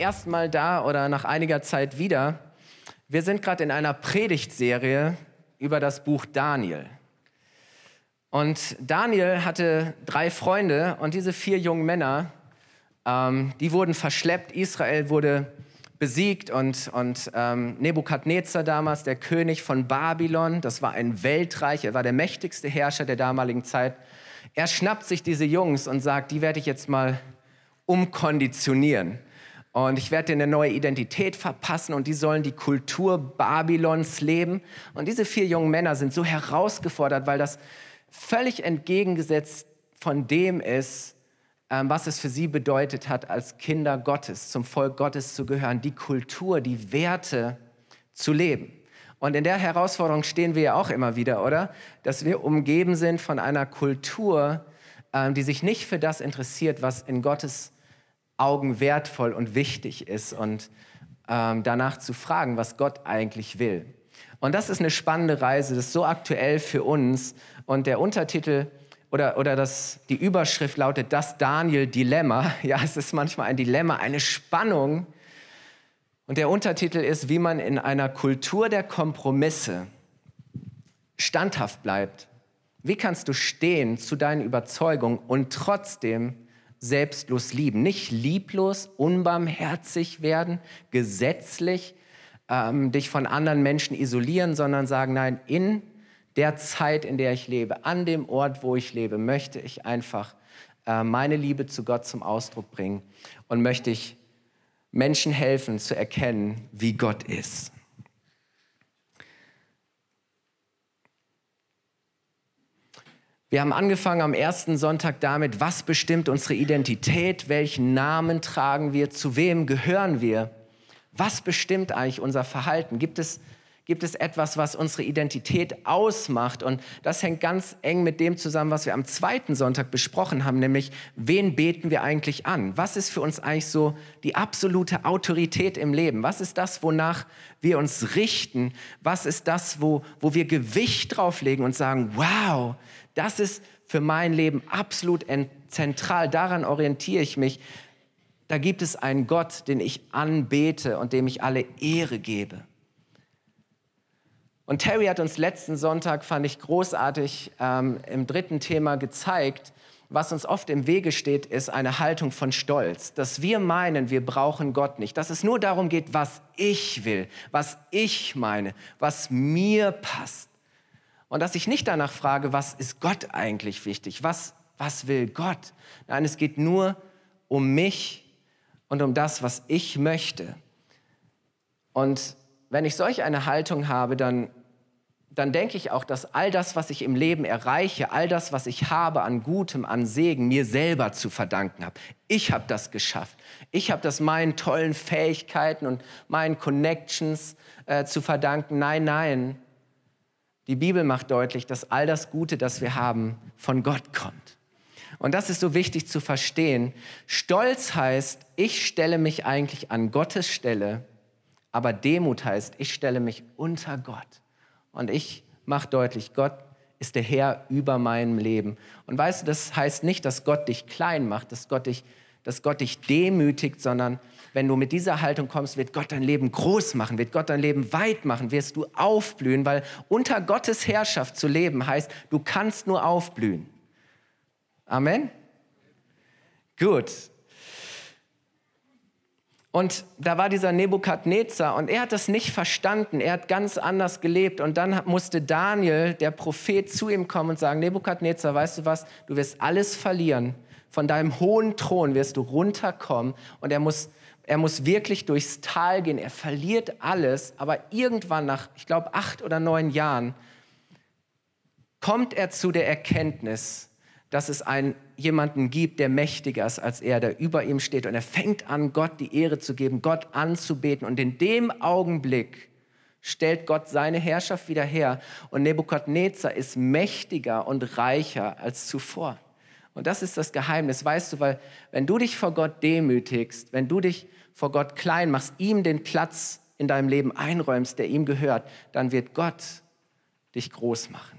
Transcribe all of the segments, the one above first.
ersten Mal da oder nach einiger Zeit wieder. Wir sind gerade in einer Predigtserie über das Buch Daniel. Und Daniel hatte drei Freunde und diese vier jungen Männer, ähm, die wurden verschleppt. Israel wurde besiegt und, und ähm, Nebukadnezar damals, der König von Babylon, das war ein Weltreich, er war der mächtigste Herrscher der damaligen Zeit. Er schnappt sich diese Jungs und sagt, die werde ich jetzt mal umkonditionieren. Und ich werde dir eine neue Identität verpassen und die sollen die Kultur Babylons leben. Und diese vier jungen Männer sind so herausgefordert, weil das völlig entgegengesetzt von dem ist, ähm, was es für sie bedeutet hat, als Kinder Gottes, zum Volk Gottes zu gehören, die Kultur, die Werte zu leben. Und in der Herausforderung stehen wir ja auch immer wieder, oder? Dass wir umgeben sind von einer Kultur, ähm, die sich nicht für das interessiert, was in Gottes Augen wertvoll und wichtig ist und ähm, danach zu fragen, was Gott eigentlich will. Und das ist eine spannende Reise, das ist so aktuell für uns. Und der Untertitel oder, oder das, die Überschrift lautet das Daniel-Dilemma. Ja, es ist manchmal ein Dilemma, eine Spannung. Und der Untertitel ist, wie man in einer Kultur der Kompromisse standhaft bleibt. Wie kannst du stehen zu deinen Überzeugungen und trotzdem selbstlos lieben. Nicht lieblos, unbarmherzig werden, gesetzlich ähm, dich von anderen Menschen isolieren, sondern sagen, nein, in der Zeit, in der ich lebe, an dem Ort, wo ich lebe, möchte ich einfach äh, meine Liebe zu Gott zum Ausdruck bringen und möchte ich Menschen helfen zu erkennen, wie Gott ist. Wir haben angefangen am ersten Sonntag damit, was bestimmt unsere Identität, welchen Namen tragen wir, zu wem gehören wir, was bestimmt eigentlich unser Verhalten. Gibt es, gibt es etwas, was unsere Identität ausmacht? Und das hängt ganz eng mit dem zusammen, was wir am zweiten Sonntag besprochen haben, nämlich wen beten wir eigentlich an? Was ist für uns eigentlich so die absolute Autorität im Leben? Was ist das, wonach wir uns richten? Was ist das, wo, wo wir Gewicht drauflegen und sagen, wow, das ist für mein Leben absolut zentral. Daran orientiere ich mich. Da gibt es einen Gott, den ich anbete und dem ich alle Ehre gebe. Und Terry hat uns letzten Sonntag, fand ich großartig, ähm, im dritten Thema gezeigt, was uns oft im Wege steht, ist eine Haltung von Stolz, dass wir meinen, wir brauchen Gott nicht, dass es nur darum geht, was ich will, was ich meine, was mir passt. Und dass ich nicht danach frage, was ist Gott eigentlich wichtig? Was, was will Gott? Nein, es geht nur um mich und um das, was ich möchte. Und wenn ich solch eine Haltung habe, dann, dann denke ich auch, dass all das, was ich im Leben erreiche, all das, was ich habe an Gutem, an Segen, mir selber zu verdanken habe. Ich habe das geschafft. Ich habe das meinen tollen Fähigkeiten und meinen Connections äh, zu verdanken. Nein, nein, die Bibel macht deutlich, dass all das Gute, das wir haben, von Gott kommt. Und das ist so wichtig zu verstehen. Stolz heißt, ich stelle mich eigentlich an Gottes Stelle, aber Demut heißt, ich stelle mich unter Gott. Und ich mache deutlich, Gott ist der Herr über meinem Leben. Und weißt du, das heißt nicht, dass Gott dich klein macht, dass Gott dich, dass Gott dich demütigt, sondern wenn du mit dieser Haltung kommst, wird Gott dein Leben groß machen, wird Gott dein Leben weit machen, wirst du aufblühen, weil unter Gottes Herrschaft zu leben heißt, du kannst nur aufblühen. Amen? Gut. Und da war dieser Nebukadnezar und er hat das nicht verstanden. Er hat ganz anders gelebt. Und dann musste Daniel, der Prophet, zu ihm kommen und sagen: Nebukadnezar, weißt du was? Du wirst alles verlieren. Von deinem hohen Thron wirst du runterkommen. Und er muss er muss wirklich durchs Tal gehen, er verliert alles, aber irgendwann nach, ich glaube, acht oder neun Jahren kommt er zu der Erkenntnis, dass es einen jemanden gibt, der mächtiger ist als er, der über ihm steht. Und er fängt an, Gott die Ehre zu geben, Gott anzubeten. Und in dem Augenblick stellt Gott seine Herrschaft wieder her. Und Nebukadnezar ist mächtiger und reicher als zuvor. Und das ist das Geheimnis, weißt du, weil wenn du dich vor Gott demütigst, wenn du dich vor Gott klein machst, ihm den Platz in deinem Leben einräumst, der ihm gehört, dann wird Gott dich groß machen.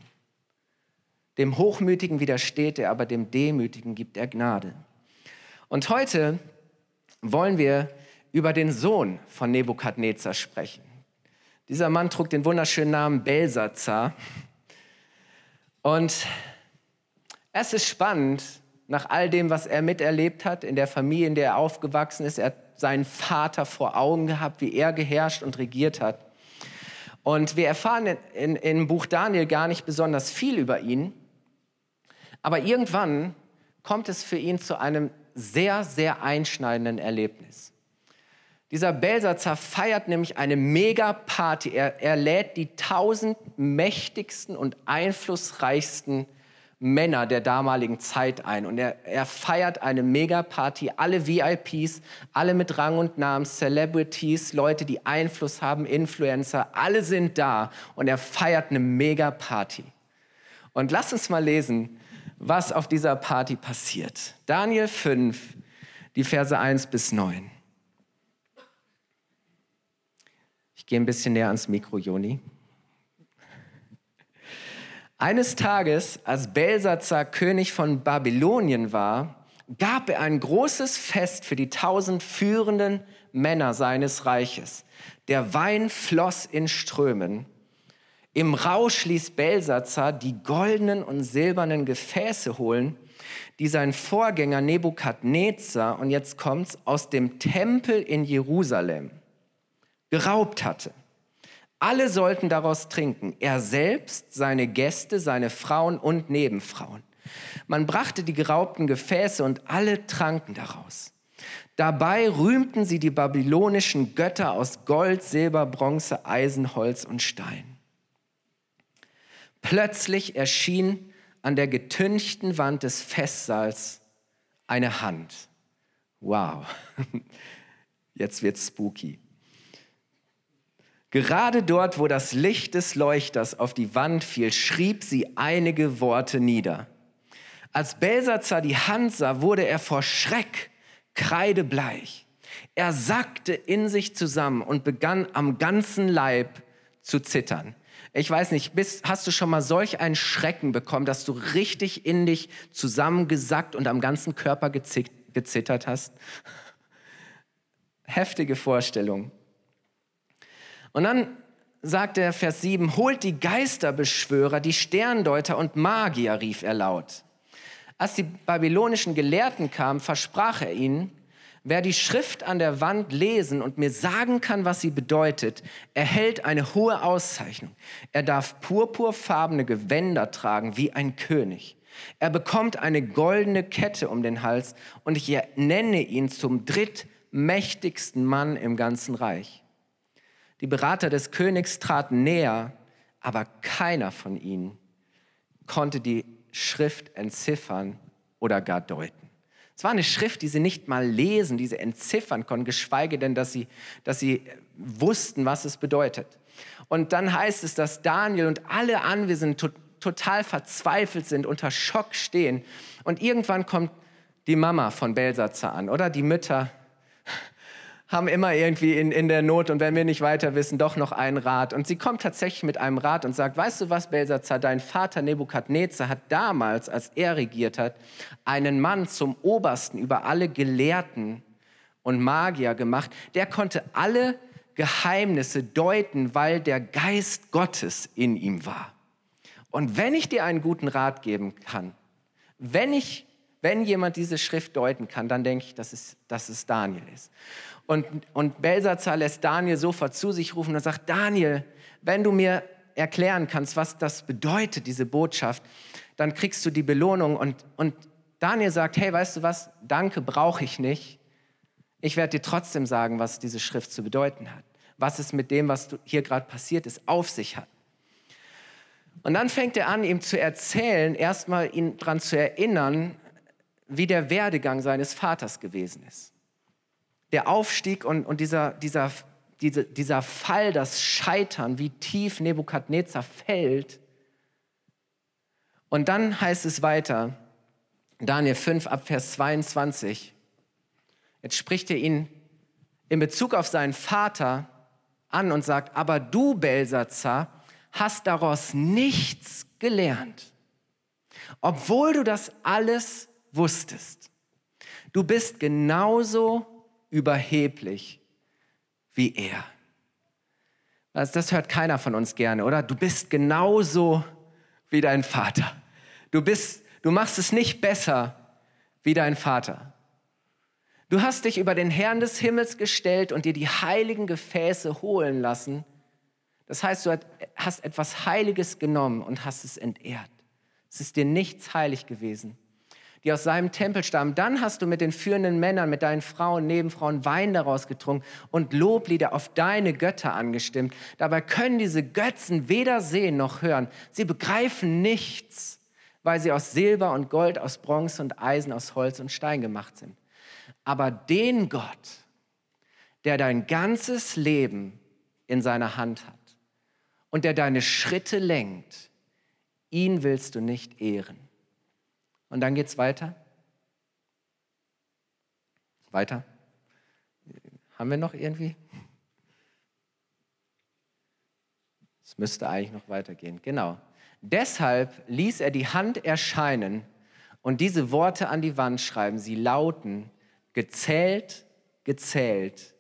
Dem Hochmütigen widersteht er, aber dem Demütigen gibt er Gnade. Und heute wollen wir über den Sohn von Nebukadnezar sprechen. Dieser Mann trug den wunderschönen Namen Belsazar. Und es ist spannend, nach all dem, was er miterlebt hat, in der Familie, in der er aufgewachsen ist. Er hat seinen Vater vor Augen gehabt, wie er geherrscht und regiert hat. Und wir erfahren in, in, im Buch Daniel gar nicht besonders viel über ihn. Aber irgendwann kommt es für ihn zu einem sehr, sehr einschneidenden Erlebnis. Dieser Belsatzer feiert nämlich eine Mega-Party. Er, er lädt die tausend mächtigsten und einflussreichsten Männer der damaligen Zeit ein. Und er, er feiert eine Mega-Party. Alle VIPs, alle mit Rang und Namen, Celebrities, Leute, die Einfluss haben, Influencer, alle sind da. Und er feiert eine Mega-Party. Und lass uns mal lesen, was auf dieser Party passiert. Daniel 5, die Verse 1 bis 9. Ich gehe ein bisschen näher ans Mikro, Joni. Eines Tages, als Belsazar König von Babylonien war, gab er ein großes Fest für die tausend führenden Männer seines Reiches. Der Wein floss in Strömen. Im Rausch ließ Belsazar die goldenen und silbernen Gefäße holen, die sein Vorgänger Nebukadnezar, und jetzt kommt's, aus dem Tempel in Jerusalem geraubt hatte. Alle sollten daraus trinken, er selbst, seine Gäste, seine Frauen und Nebenfrauen. Man brachte die geraubten Gefäße und alle tranken daraus. Dabei rühmten sie die babylonischen Götter aus Gold, Silber, Bronze, Eisen, Holz und Stein. Plötzlich erschien an der getünchten Wand des Festsaals eine Hand. Wow, jetzt wird's spooky. Gerade dort, wo das Licht des Leuchters auf die Wand fiel, schrieb sie einige Worte nieder. Als Belsazar die Hand sah, wurde er vor Schreck kreidebleich. Er sackte in sich zusammen und begann am ganzen Leib zu zittern. Ich weiß nicht, bist, hast du schon mal solch einen Schrecken bekommen, dass du richtig in dich zusammengesackt und am ganzen Körper gezittert hast? Heftige Vorstellung. Und dann sagt er Vers 7, holt die Geisterbeschwörer, die Sterndeuter und Magier, rief er laut. Als die babylonischen Gelehrten kamen, versprach er ihnen, wer die Schrift an der Wand lesen und mir sagen kann, was sie bedeutet, erhält eine hohe Auszeichnung. Er darf purpurfarbene Gewänder tragen wie ein König. Er bekommt eine goldene Kette um den Hals und ich nenne ihn zum drittmächtigsten Mann im ganzen Reich. Die Berater des Königs traten näher, aber keiner von ihnen konnte die Schrift entziffern oder gar deuten. Es war eine Schrift, die sie nicht mal lesen, die sie entziffern konnten, geschweige denn, dass sie, dass sie wussten, was es bedeutet. Und dann heißt es, dass Daniel und alle Anwesenden to total verzweifelt sind, unter Schock stehen. Und irgendwann kommt die Mama von Belsatzer an oder die Mütter haben immer irgendwie in, in der Not und wenn wir nicht weiter wissen, doch noch einen Rat. Und sie kommt tatsächlich mit einem Rat und sagt, weißt du was, Belsazar, dein Vater Nebukadnezar hat damals, als er regiert hat, einen Mann zum Obersten über alle Gelehrten und Magier gemacht. Der konnte alle Geheimnisse deuten, weil der Geist Gottes in ihm war. Und wenn ich dir einen guten Rat geben kann, wenn ich wenn jemand diese Schrift deuten kann, dann denke ich, dass es, dass es Daniel ist. Und, und Belsazar lässt Daniel sofort zu sich rufen und sagt, Daniel, wenn du mir erklären kannst, was das bedeutet, diese Botschaft, dann kriegst du die Belohnung. Und, und Daniel sagt, hey, weißt du was, danke brauche ich nicht. Ich werde dir trotzdem sagen, was diese Schrift zu bedeuten hat, was es mit dem, was hier gerade passiert ist, auf sich hat. Und dann fängt er an, ihm zu erzählen, erstmal ihn daran zu erinnern, wie der Werdegang seines Vaters gewesen ist. Der Aufstieg und, und dieser, dieser, diese, dieser Fall, das Scheitern, wie tief Nebukadnezar fällt. Und dann heißt es weiter, Daniel 5 ab Vers 22, jetzt spricht er ihn in Bezug auf seinen Vater an und sagt, aber du, Belsazar, hast daraus nichts gelernt, obwohl du das alles wusstest. Du bist genauso überheblich wie er. Also das hört keiner von uns gerne, oder? Du bist genauso wie dein Vater. Du, bist, du machst es nicht besser wie dein Vater. Du hast dich über den Herrn des Himmels gestellt und dir die heiligen Gefäße holen lassen. Das heißt, du hast etwas Heiliges genommen und hast es entehrt. Es ist dir nichts heilig gewesen, die aus seinem Tempel stammen. Dann hast du mit den führenden Männern, mit deinen Frauen, Nebenfrauen Wein daraus getrunken und Loblieder auf deine Götter angestimmt. Dabei können diese Götzen weder sehen noch hören. Sie begreifen nichts, weil sie aus Silber und Gold, aus Bronze und Eisen, aus Holz und Stein gemacht sind. Aber den Gott, der dein ganzes Leben in seiner Hand hat und der deine Schritte lenkt, ihn willst du nicht ehren. Und dann geht es weiter. Weiter. Haben wir noch irgendwie? Es müsste eigentlich noch weitergehen. Genau. Deshalb ließ er die Hand erscheinen und diese Worte an die Wand schreiben. Sie lauten, gezählt, gezählt,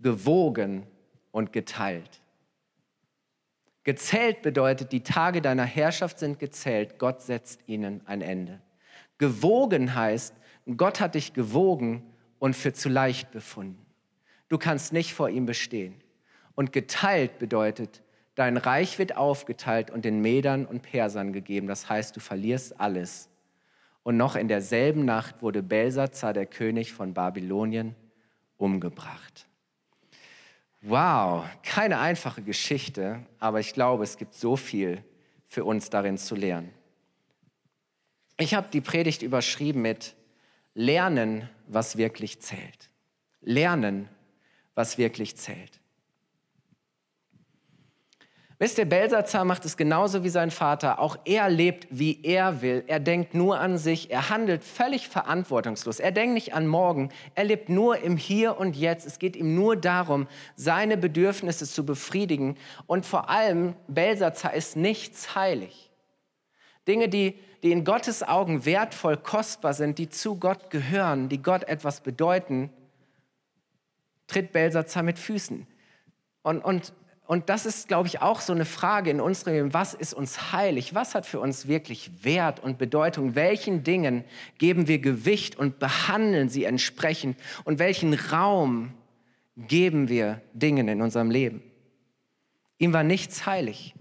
gewogen und geteilt. Gezählt bedeutet, die Tage deiner Herrschaft sind gezählt, Gott setzt ihnen ein Ende. Gewogen heißt, Gott hat dich gewogen und für zu leicht befunden. Du kannst nicht vor ihm bestehen. Und geteilt bedeutet, dein Reich wird aufgeteilt und den Medern und Persern gegeben. Das heißt, du verlierst alles. Und noch in derselben Nacht wurde Belsazar, der König von Babylonien, umgebracht. Wow, keine einfache Geschichte, aber ich glaube, es gibt so viel für uns darin zu lernen. Ich habe die Predigt überschrieben mit Lernen, was wirklich zählt. Lernen, was wirklich zählt. Wisst ihr, Belsazar macht es genauso wie sein Vater. Auch er lebt, wie er will. Er denkt nur an sich. Er handelt völlig verantwortungslos. Er denkt nicht an morgen. Er lebt nur im Hier und Jetzt. Es geht ihm nur darum, seine Bedürfnisse zu befriedigen. Und vor allem, Belsazar ist nichts heilig. Dinge, die die in Gottes Augen wertvoll, kostbar sind, die zu Gott gehören, die Gott etwas bedeuten, tritt Belsazar mit Füßen. Und, und, und das ist, glaube ich, auch so eine Frage in unserem Leben. Was ist uns heilig? Was hat für uns wirklich Wert und Bedeutung? Welchen Dingen geben wir Gewicht und behandeln sie entsprechend? Und welchen Raum geben wir Dingen in unserem Leben? Ihm war nichts heilig.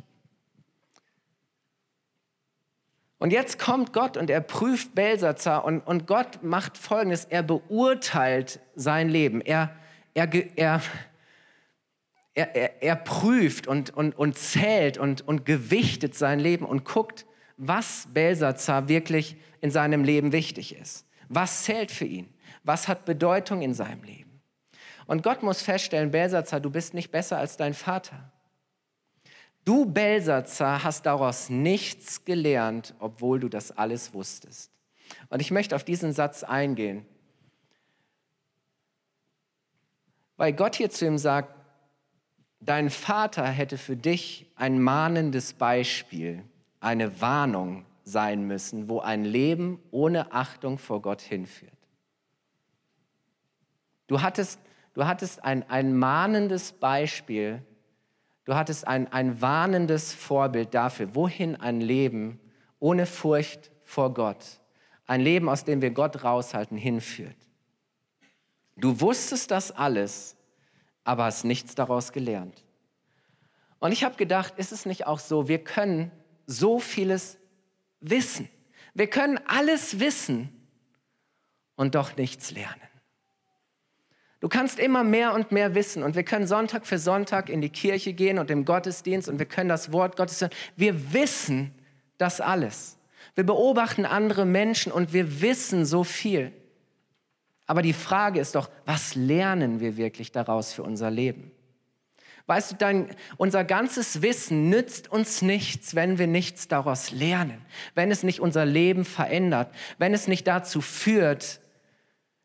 Und jetzt kommt Gott und er prüft Belsazar und, und Gott macht Folgendes, er beurteilt sein Leben. Er, er, er, er, er, prüft und, und, und zählt und, und gewichtet sein Leben und guckt, was Belsazar wirklich in seinem Leben wichtig ist. Was zählt für ihn? Was hat Bedeutung in seinem Leben? Und Gott muss feststellen, Belsazar, du bist nicht besser als dein Vater. Du Belsatzer hast daraus nichts gelernt, obwohl du das alles wusstest. Und ich möchte auf diesen Satz eingehen, weil Gott hier zu ihm sagt, dein Vater hätte für dich ein mahnendes Beispiel, eine Warnung sein müssen, wo ein Leben ohne Achtung vor Gott hinführt. Du hattest, du hattest ein, ein mahnendes Beispiel Du hattest ein, ein warnendes Vorbild dafür, wohin ein Leben ohne Furcht vor Gott, ein Leben, aus dem wir Gott raushalten, hinführt. Du wusstest das alles, aber hast nichts daraus gelernt. Und ich habe gedacht, ist es nicht auch so, wir können so vieles wissen. Wir können alles wissen und doch nichts lernen. Du kannst immer mehr und mehr wissen und wir können Sonntag für Sonntag in die Kirche gehen und im Gottesdienst und wir können das Wort Gottes hören. Wir wissen das alles. Wir beobachten andere Menschen und wir wissen so viel. Aber die Frage ist doch, was lernen wir wirklich daraus für unser Leben? Weißt du, dein, unser ganzes Wissen nützt uns nichts, wenn wir nichts daraus lernen, wenn es nicht unser Leben verändert, wenn es nicht dazu führt,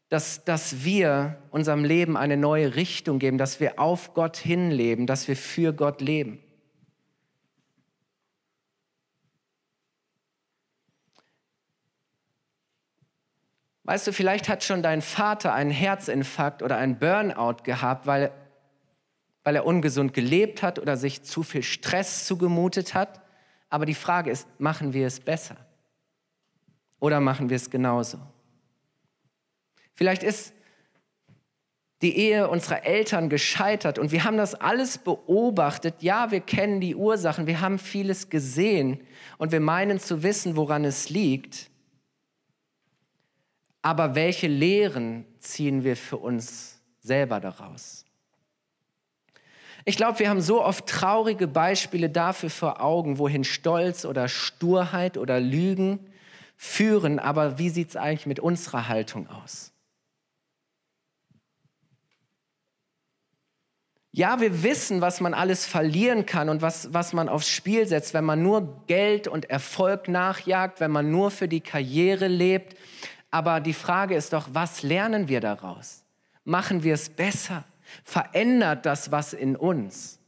dass, dass wir unserem Leben eine neue Richtung geben, dass wir auf Gott hinleben, dass wir für Gott leben. Weißt du, vielleicht hat schon dein Vater einen Herzinfarkt oder einen Burnout gehabt, weil, weil er ungesund gelebt hat oder sich zu viel Stress zugemutet hat. Aber die Frage ist, machen wir es besser? Oder machen wir es genauso? Vielleicht ist die Ehe unserer Eltern gescheitert und wir haben das alles beobachtet. Ja, wir kennen die Ursachen, wir haben vieles gesehen und wir meinen zu wissen, woran es liegt. Aber welche Lehren ziehen wir für uns selber daraus? Ich glaube, wir haben so oft traurige Beispiele dafür vor Augen, wohin Stolz oder Sturheit oder Lügen führen. Aber wie sieht es eigentlich mit unserer Haltung aus? Ja, wir wissen, was man alles verlieren kann und was, was man aufs Spiel setzt, wenn man nur Geld und Erfolg nachjagt, wenn man nur für die Karriere lebt, aber die Frage ist doch, was lernen wir daraus? Machen wir es besser? Verändert das was in uns?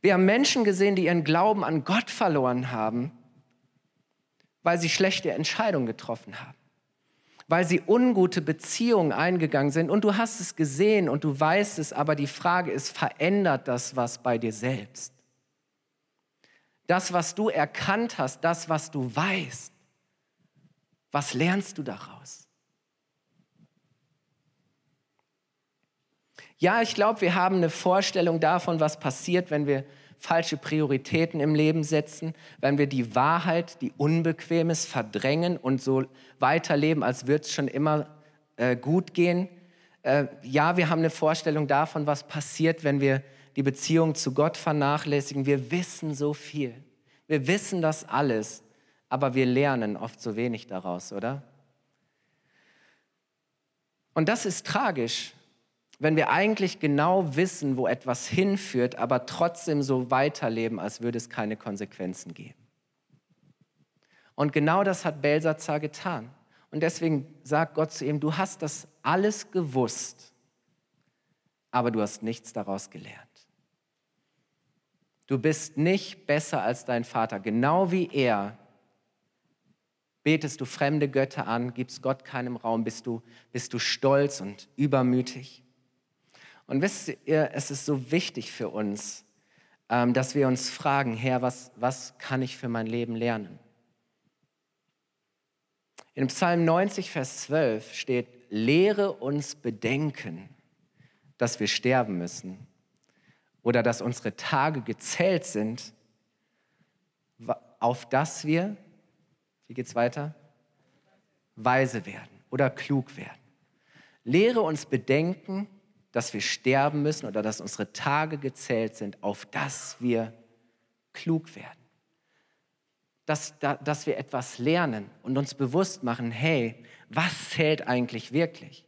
Wir haben Menschen gesehen, die ihren Glauben an Gott verloren haben, weil sie schlechte Entscheidungen getroffen haben, weil sie ungute Beziehungen eingegangen sind. Und du hast es gesehen und du weißt es, aber die Frage ist, verändert das was bei dir selbst? Das, was du erkannt hast, das, was du weißt, was lernst du daraus? Ja, ich glaube, wir haben eine Vorstellung davon, was passiert, wenn wir falsche Prioritäten im Leben setzen, wenn wir die Wahrheit, die Unbequemes verdrängen und so weiterleben, als würde es schon immer äh, gut gehen. Äh, ja, wir haben eine Vorstellung davon, was passiert, wenn wir die Beziehung zu Gott vernachlässigen. Wir wissen so viel. Wir wissen das alles aber wir lernen oft so wenig daraus, oder? Und das ist tragisch, wenn wir eigentlich genau wissen, wo etwas hinführt, aber trotzdem so weiterleben, als würde es keine Konsequenzen geben. Und genau das hat Belsazar getan. Und deswegen sagt Gott zu ihm, du hast das alles gewusst, aber du hast nichts daraus gelernt. Du bist nicht besser als dein Vater, genau wie er Betest du fremde Götter an, gibst Gott keinem Raum, bist du, bist du stolz und übermütig. Und wisst ihr, es ist so wichtig für uns, ähm, dass wir uns fragen, Herr, was, was kann ich für mein Leben lernen? In Psalm 90, Vers 12 steht, lehre uns bedenken, dass wir sterben müssen oder dass unsere Tage gezählt sind, auf dass wir wie geht es weiter? Weise werden oder klug werden. Lehre uns bedenken, dass wir sterben müssen oder dass unsere Tage gezählt sind, auf dass wir klug werden. Dass, dass wir etwas lernen und uns bewusst machen, hey, was zählt eigentlich wirklich?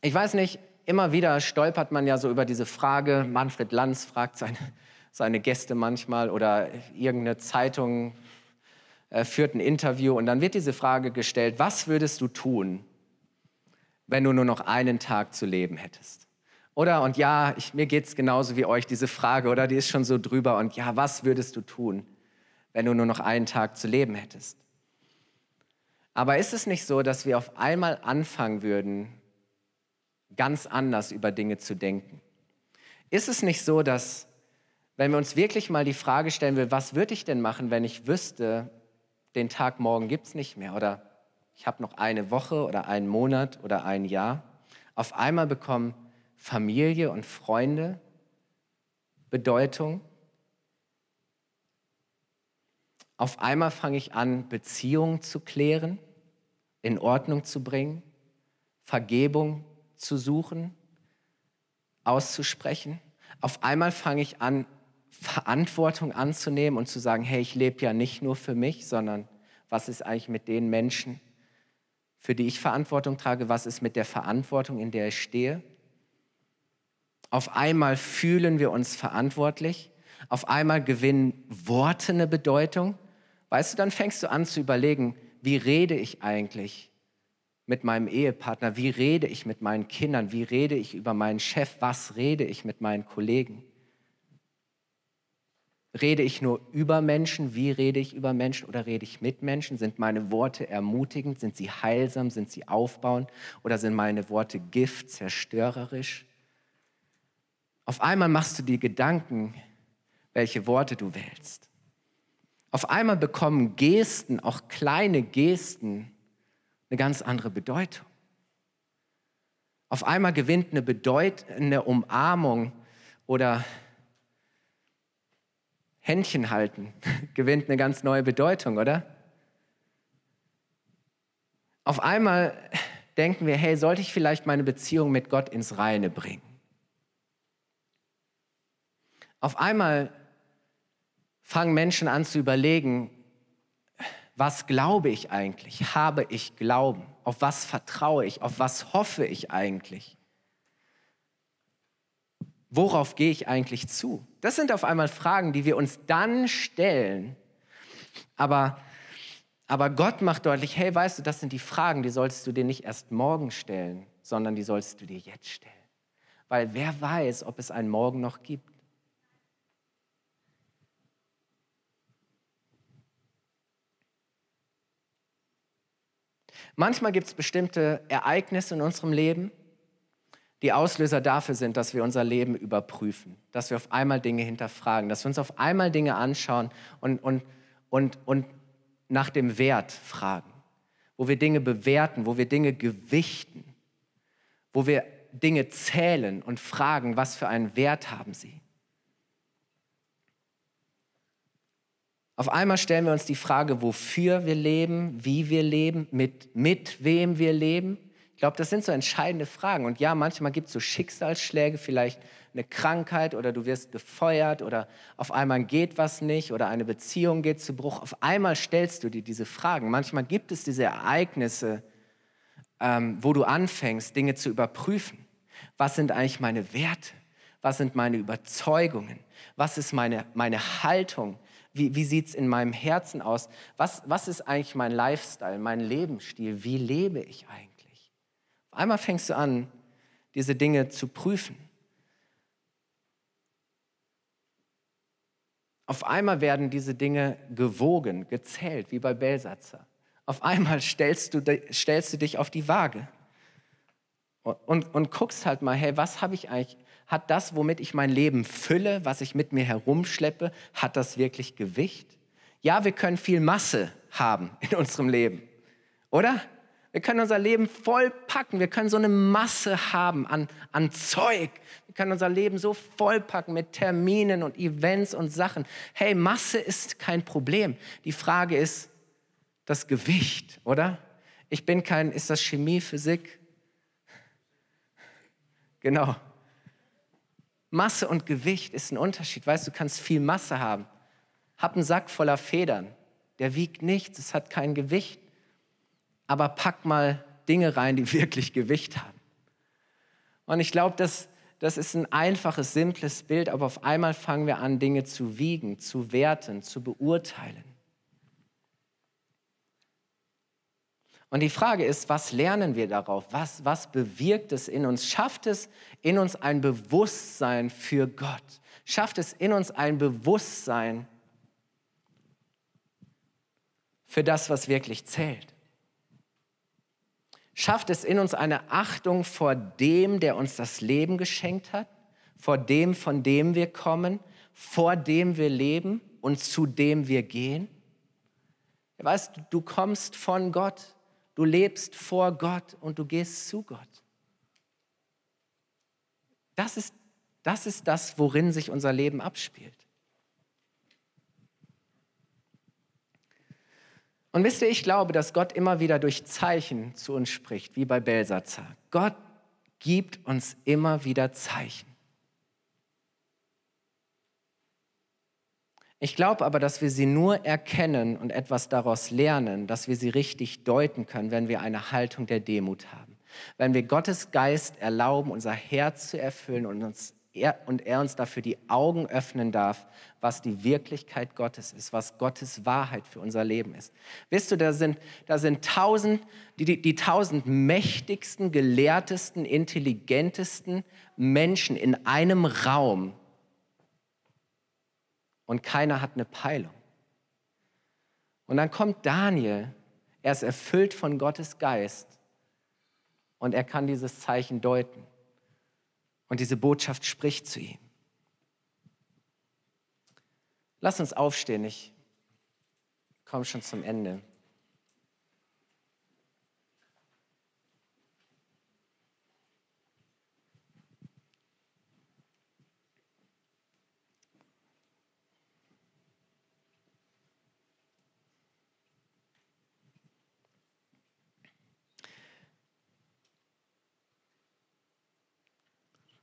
Ich weiß nicht, immer wieder stolpert man ja so über diese Frage, Manfred Lanz fragt seine, seine Gäste manchmal oder irgendeine Zeitung äh, führt ein Interview und dann wird diese Frage gestellt, was würdest du tun, wenn du nur noch einen Tag zu leben hättest? Oder, und ja, ich, mir geht es genauso wie euch, diese Frage, oder die ist schon so drüber, und ja, was würdest du tun, wenn du nur noch einen Tag zu leben hättest? Aber ist es nicht so, dass wir auf einmal anfangen würden, ganz anders über Dinge zu denken? Ist es nicht so, dass wenn wir uns wirklich mal die Frage stellen will, was würde ich denn machen, wenn ich wüsste, den Tag morgen gibt es nicht mehr oder ich habe noch eine Woche oder einen Monat oder ein Jahr. Auf einmal bekommen Familie und Freunde Bedeutung. Auf einmal fange ich an, Beziehungen zu klären, in Ordnung zu bringen, Vergebung zu suchen, auszusprechen. Auf einmal fange ich an, Verantwortung anzunehmen und zu sagen, hey, ich lebe ja nicht nur für mich, sondern was ist eigentlich mit den Menschen, für die ich Verantwortung trage, was ist mit der Verantwortung, in der ich stehe. Auf einmal fühlen wir uns verantwortlich, auf einmal gewinnen Worte eine Bedeutung. Weißt du, dann fängst du an zu überlegen, wie rede ich eigentlich mit meinem Ehepartner, wie rede ich mit meinen Kindern, wie rede ich über meinen Chef, was rede ich mit meinen Kollegen. Rede ich nur über Menschen? Wie rede ich über Menschen oder rede ich mit Menschen? Sind meine Worte ermutigend? Sind sie heilsam? Sind sie aufbauend? Oder sind meine Worte Gift, zerstörerisch? Auf einmal machst du dir Gedanken, welche Worte du wählst. Auf einmal bekommen Gesten, auch kleine Gesten, eine ganz andere Bedeutung. Auf einmal gewinnt eine bedeutende Umarmung oder Händchen halten gewinnt eine ganz neue Bedeutung, oder? Auf einmal denken wir, hey, sollte ich vielleicht meine Beziehung mit Gott ins Reine bringen? Auf einmal fangen Menschen an zu überlegen, was glaube ich eigentlich? Habe ich Glauben? Auf was vertraue ich? Auf was hoffe ich eigentlich? Worauf gehe ich eigentlich zu? Das sind auf einmal Fragen, die wir uns dann stellen. Aber, aber Gott macht deutlich, hey, weißt du, das sind die Fragen, die solltest du dir nicht erst morgen stellen, sondern die sollst du dir jetzt stellen. Weil wer weiß, ob es einen Morgen noch gibt. Manchmal gibt es bestimmte Ereignisse in unserem Leben, die Auslöser dafür sind, dass wir unser Leben überprüfen, dass wir auf einmal Dinge hinterfragen, dass wir uns auf einmal Dinge anschauen und, und, und, und nach dem Wert fragen, wo wir Dinge bewerten, wo wir Dinge gewichten, wo wir Dinge zählen und fragen, was für einen Wert haben sie. Auf einmal stellen wir uns die Frage, wofür wir leben, wie wir leben, mit, mit wem wir leben glaube, das sind so entscheidende Fragen. Und ja, manchmal gibt es so Schicksalsschläge, vielleicht eine Krankheit oder du wirst gefeuert oder auf einmal geht was nicht oder eine Beziehung geht zu Bruch. Auf einmal stellst du dir diese Fragen. Manchmal gibt es diese Ereignisse, ähm, wo du anfängst, Dinge zu überprüfen. Was sind eigentlich meine Werte? Was sind meine Überzeugungen? Was ist meine, meine Haltung? Wie, wie sieht es in meinem Herzen aus? Was, was ist eigentlich mein Lifestyle, mein Lebensstil? Wie lebe ich eigentlich? Einmal fängst du an, diese Dinge zu prüfen. Auf einmal werden diese Dinge gewogen, gezählt, wie bei Belsatzer. Auf einmal stellst du, stellst du dich auf die Waage und, und, und guckst halt mal, hey, was habe ich eigentlich, hat das, womit ich mein Leben fülle, was ich mit mir herumschleppe, hat das wirklich Gewicht? Ja, wir können viel Masse haben in unserem Leben, oder? Wir können unser Leben voll packen. Wir können so eine Masse haben an, an Zeug. Wir können unser Leben so vollpacken mit Terminen und Events und Sachen. Hey, Masse ist kein Problem. Die Frage ist das Gewicht, oder? Ich bin kein, ist das Chemie, Physik? Genau. Masse und Gewicht ist ein Unterschied. Weißt du, du kannst viel Masse haben. Hab einen Sack voller Federn. Der wiegt nichts, es hat kein Gewicht aber pack mal Dinge rein, die wirklich Gewicht haben. Und ich glaube, das, das ist ein einfaches, simples Bild, aber auf einmal fangen wir an, Dinge zu wiegen, zu werten, zu beurteilen. Und die Frage ist, was lernen wir darauf? Was, was bewirkt es in uns? Schafft es in uns ein Bewusstsein für Gott? Schafft es in uns ein Bewusstsein für das, was wirklich zählt? Schafft es in uns eine Achtung vor dem, der uns das Leben geschenkt hat, vor dem, von dem wir kommen, vor dem wir leben und zu dem wir gehen? Weißt du, du kommst von Gott, du lebst vor Gott und du gehst zu Gott. Das ist das, ist das worin sich unser Leben abspielt. Und wisst ihr, ich glaube, dass Gott immer wieder durch Zeichen zu uns spricht, wie bei Belsatzer. Gott gibt uns immer wieder Zeichen. Ich glaube aber, dass wir sie nur erkennen und etwas daraus lernen, dass wir sie richtig deuten können, wenn wir eine Haltung der Demut haben. Wenn wir Gottes Geist erlauben, unser Herz zu erfüllen und uns er, und er uns dafür die Augen öffnen darf, was die Wirklichkeit Gottes ist, was Gottes Wahrheit für unser Leben ist. Wisst du, da sind, da sind tausend, die, die, die tausend mächtigsten, gelehrtesten, intelligentesten Menschen in einem Raum und keiner hat eine Peilung. Und dann kommt Daniel, er ist erfüllt von Gottes Geist und er kann dieses Zeichen deuten. Und diese Botschaft spricht zu ihm. Lass uns aufstehen, ich komme schon zum Ende.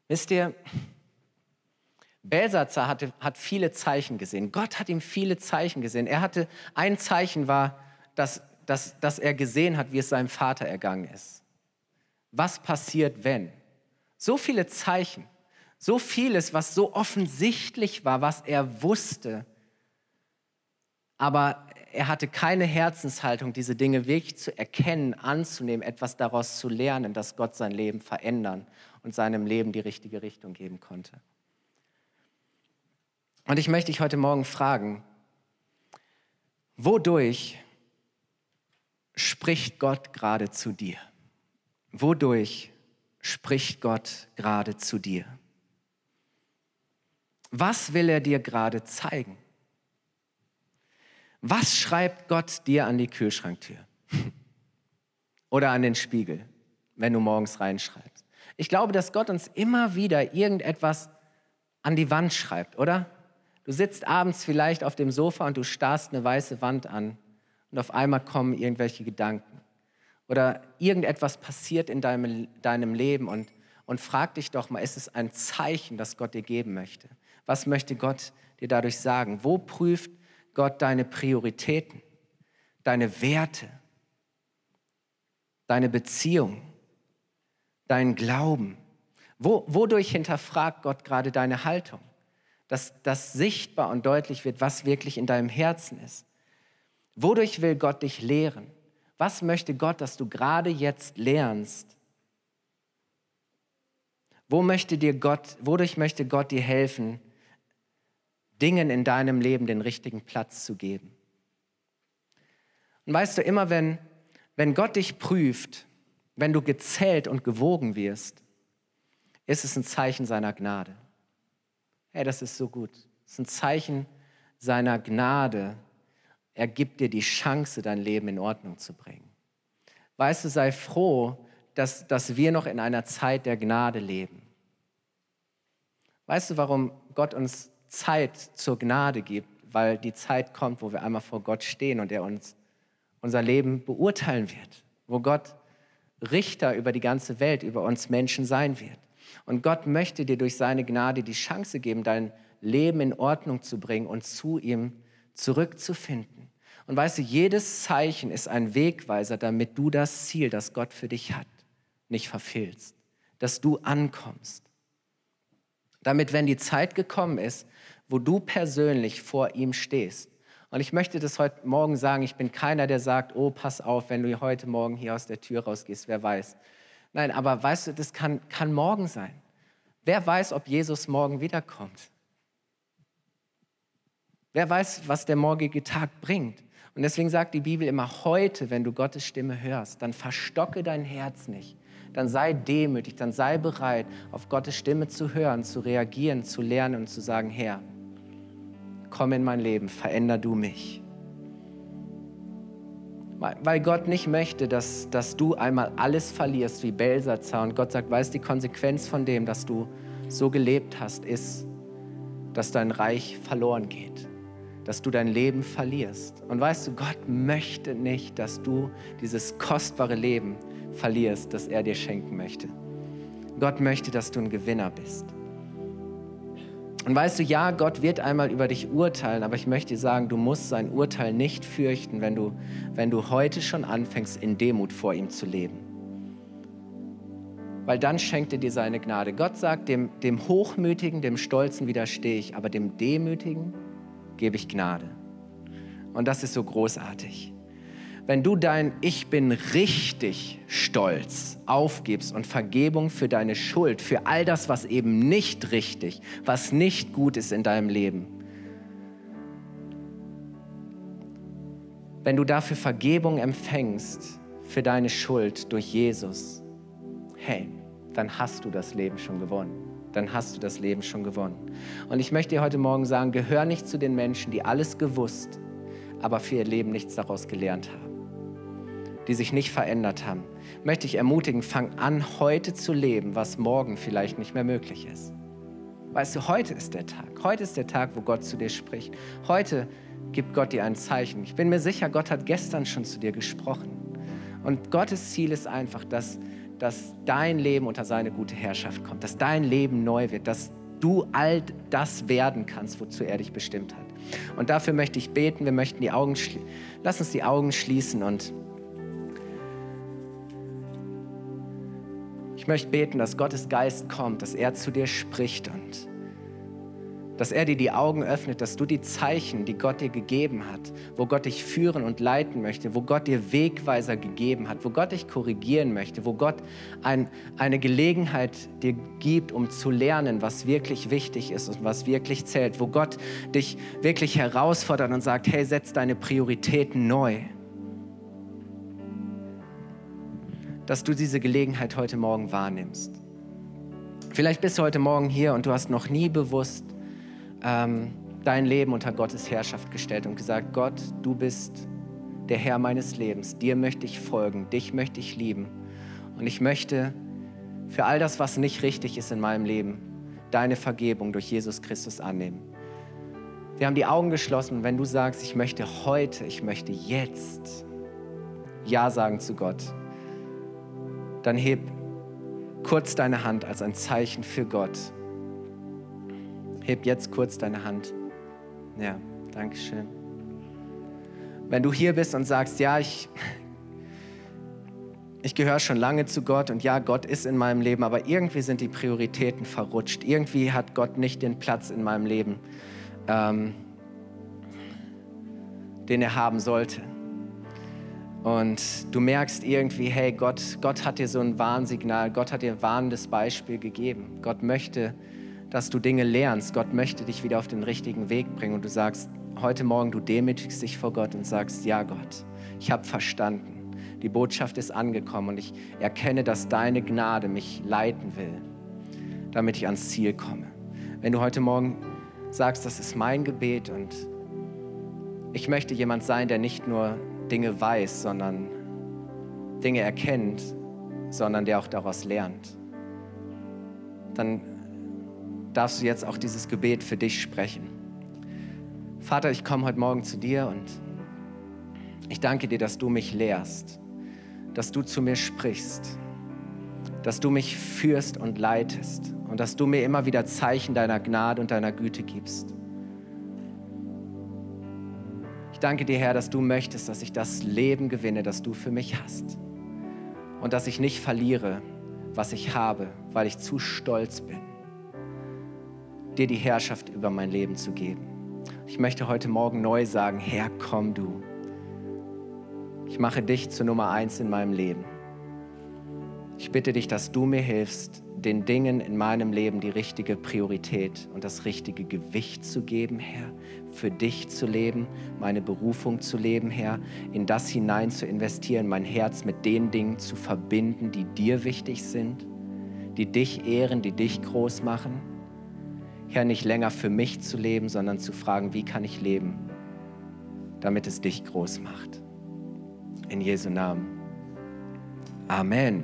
Wisst ihr, Belsazar hatte, hat viele Zeichen gesehen. Gott hat ihm viele Zeichen gesehen. Er hatte, ein Zeichen war, dass, dass, dass er gesehen hat, wie es seinem Vater ergangen ist. Was passiert, wenn? So viele Zeichen, so vieles, was so offensichtlich war, was er wusste. Aber er hatte keine Herzenshaltung, diese Dinge wirklich zu erkennen, anzunehmen, etwas daraus zu lernen, dass Gott sein Leben verändern und seinem Leben die richtige Richtung geben konnte. Und ich möchte dich heute Morgen fragen, wodurch spricht Gott gerade zu dir? Wodurch spricht Gott gerade zu dir? Was will er dir gerade zeigen? Was schreibt Gott dir an die Kühlschranktür? Oder an den Spiegel, wenn du morgens reinschreibst? Ich glaube, dass Gott uns immer wieder irgendetwas an die Wand schreibt, oder? Du sitzt abends vielleicht auf dem Sofa und du starrst eine weiße Wand an und auf einmal kommen irgendwelche Gedanken. Oder irgendetwas passiert in deinem, deinem Leben und, und frag dich doch mal, ist es ein Zeichen, das Gott dir geben möchte? Was möchte Gott dir dadurch sagen? Wo prüft Gott deine Prioritäten, deine Werte, deine Beziehung? Deinen Glauben? Wo, wodurch hinterfragt Gott gerade deine Haltung? Dass das sichtbar und deutlich wird, was wirklich in deinem Herzen ist. Wodurch will Gott dich lehren? Was möchte Gott, dass du gerade jetzt lernst? Wo möchte dir Gott, wodurch möchte Gott dir helfen, Dingen in deinem Leben den richtigen Platz zu geben? Und weißt du, immer wenn, wenn Gott dich prüft, wenn du gezählt und gewogen wirst, ist es ein Zeichen seiner Gnade. Hey, das ist so gut. Es ist ein Zeichen seiner Gnade. Er gibt dir die Chance, dein Leben in Ordnung zu bringen. Weißt du, sei froh, dass, dass wir noch in einer Zeit der Gnade leben. Weißt du, warum Gott uns Zeit zur Gnade gibt? Weil die Zeit kommt, wo wir einmal vor Gott stehen und er uns unser Leben beurteilen wird. Wo Gott Richter über die ganze Welt, über uns Menschen sein wird. Und Gott möchte dir durch seine Gnade die Chance geben, dein Leben in Ordnung zu bringen und zu ihm zurückzufinden. Und weißt du, jedes Zeichen ist ein Wegweiser, damit du das Ziel, das Gott für dich hat, nicht verfehlst, dass du ankommst. Damit, wenn die Zeit gekommen ist, wo du persönlich vor ihm stehst, und ich möchte das heute Morgen sagen, ich bin keiner, der sagt, oh, pass auf, wenn du heute Morgen hier aus der Tür rausgehst, wer weiß. Nein, aber weißt du, das kann, kann morgen sein. Wer weiß, ob Jesus morgen wiederkommt? Wer weiß, was der morgige Tag bringt? Und deswegen sagt die Bibel immer, heute, wenn du Gottes Stimme hörst, dann verstocke dein Herz nicht. Dann sei demütig, dann sei bereit, auf Gottes Stimme zu hören, zu reagieren, zu lernen und zu sagen, Herr, komm in mein Leben, veränder du mich. Weil Gott nicht möchte, dass, dass du einmal alles verlierst wie Belsazar. Und Gott sagt, weißt die Konsequenz von dem, dass du so gelebt hast, ist, dass dein Reich verloren geht. Dass du dein Leben verlierst. Und weißt du, Gott möchte nicht, dass du dieses kostbare Leben verlierst, das er dir schenken möchte. Gott möchte, dass du ein Gewinner bist. Und weißt du, ja, Gott wird einmal über dich urteilen, aber ich möchte dir sagen, du musst sein Urteil nicht fürchten, wenn du, wenn du heute schon anfängst, in Demut vor ihm zu leben. Weil dann schenkt er dir seine Gnade. Gott sagt, dem, dem Hochmütigen, dem Stolzen widerstehe ich, aber dem Demütigen gebe ich Gnade. Und das ist so großartig wenn du dein Ich bin richtig stolz aufgibst und Vergebung für deine Schuld, für all das, was eben nicht richtig, was nicht gut ist in deinem Leben, wenn du dafür Vergebung empfängst für deine Schuld durch Jesus, hey, dann hast du das Leben schon gewonnen. Dann hast du das Leben schon gewonnen. Und ich möchte dir heute Morgen sagen, gehör nicht zu den Menschen, die alles gewusst, aber für ihr Leben nichts daraus gelernt haben die sich nicht verändert haben, möchte ich ermutigen, fang an, heute zu leben, was morgen vielleicht nicht mehr möglich ist. Weißt du, heute ist der Tag. Heute ist der Tag, wo Gott zu dir spricht. Heute gibt Gott dir ein Zeichen. Ich bin mir sicher, Gott hat gestern schon zu dir gesprochen. Und Gottes Ziel ist einfach, dass, dass dein Leben unter seine gute Herrschaft kommt, dass dein Leben neu wird, dass du all das werden kannst, wozu er dich bestimmt hat. Und dafür möchte ich beten. Wir möchten die Augen, lass uns die Augen schließen und möchte beten, dass Gottes Geist kommt, dass er zu dir spricht und dass er dir die Augen öffnet, dass du die Zeichen, die Gott dir gegeben hat, wo Gott dich führen und leiten möchte, wo Gott dir Wegweiser gegeben hat, wo Gott dich korrigieren möchte, wo Gott ein, eine Gelegenheit dir gibt, um zu lernen, was wirklich wichtig ist und was wirklich zählt, wo Gott dich wirklich herausfordert und sagt, hey, setz deine Prioritäten neu. Dass du diese Gelegenheit heute Morgen wahrnimmst. Vielleicht bist du heute Morgen hier und du hast noch nie bewusst ähm, dein Leben unter Gottes Herrschaft gestellt und gesagt, Gott, du bist der Herr meines Lebens, dir möchte ich folgen, dich möchte ich lieben und ich möchte für all das, was nicht richtig ist in meinem Leben, deine Vergebung durch Jesus Christus annehmen. Wir haben die Augen geschlossen und wenn du sagst, ich möchte heute, ich möchte jetzt Ja sagen zu Gott, dann heb kurz deine Hand als ein Zeichen für Gott. Heb jetzt kurz deine Hand. Ja, danke schön. Wenn du hier bist und sagst, ja, ich, ich gehöre schon lange zu Gott und ja, Gott ist in meinem Leben, aber irgendwie sind die Prioritäten verrutscht. Irgendwie hat Gott nicht den Platz in meinem Leben, ähm, den er haben sollte und du merkst irgendwie, hey, Gott, Gott hat dir so ein Warnsignal, Gott hat dir ein warnendes Beispiel gegeben. Gott möchte, dass du Dinge lernst. Gott möchte dich wieder auf den richtigen Weg bringen. Und du sagst, heute Morgen, du demütigst dich vor Gott und sagst, ja Gott, ich habe verstanden. Die Botschaft ist angekommen und ich erkenne, dass deine Gnade mich leiten will, damit ich ans Ziel komme. Wenn du heute Morgen sagst, das ist mein Gebet und ich möchte jemand sein, der nicht nur Dinge weiß, sondern Dinge erkennt, sondern der auch daraus lernt, dann darfst du jetzt auch dieses Gebet für dich sprechen. Vater, ich komme heute Morgen zu dir und ich danke dir, dass du mich lehrst, dass du zu mir sprichst, dass du mich führst und leitest und dass du mir immer wieder Zeichen deiner Gnade und deiner Güte gibst. Ich danke dir, Herr, dass du möchtest, dass ich das Leben gewinne, das du für mich hast. Und dass ich nicht verliere, was ich habe, weil ich zu stolz bin, dir die Herrschaft über mein Leben zu geben. Ich möchte heute Morgen neu sagen, Herr, komm du. Ich mache dich zur Nummer eins in meinem Leben. Ich bitte dich, dass du mir hilfst, den Dingen in meinem Leben die richtige Priorität und das richtige Gewicht zu geben, Herr, für dich zu leben, meine Berufung zu leben, Herr, in das hinein zu investieren, mein Herz mit den Dingen zu verbinden, die dir wichtig sind, die dich ehren, die dich groß machen. Herr, nicht länger für mich zu leben, sondern zu fragen, wie kann ich leben, damit es dich groß macht. In Jesu Namen. Amen.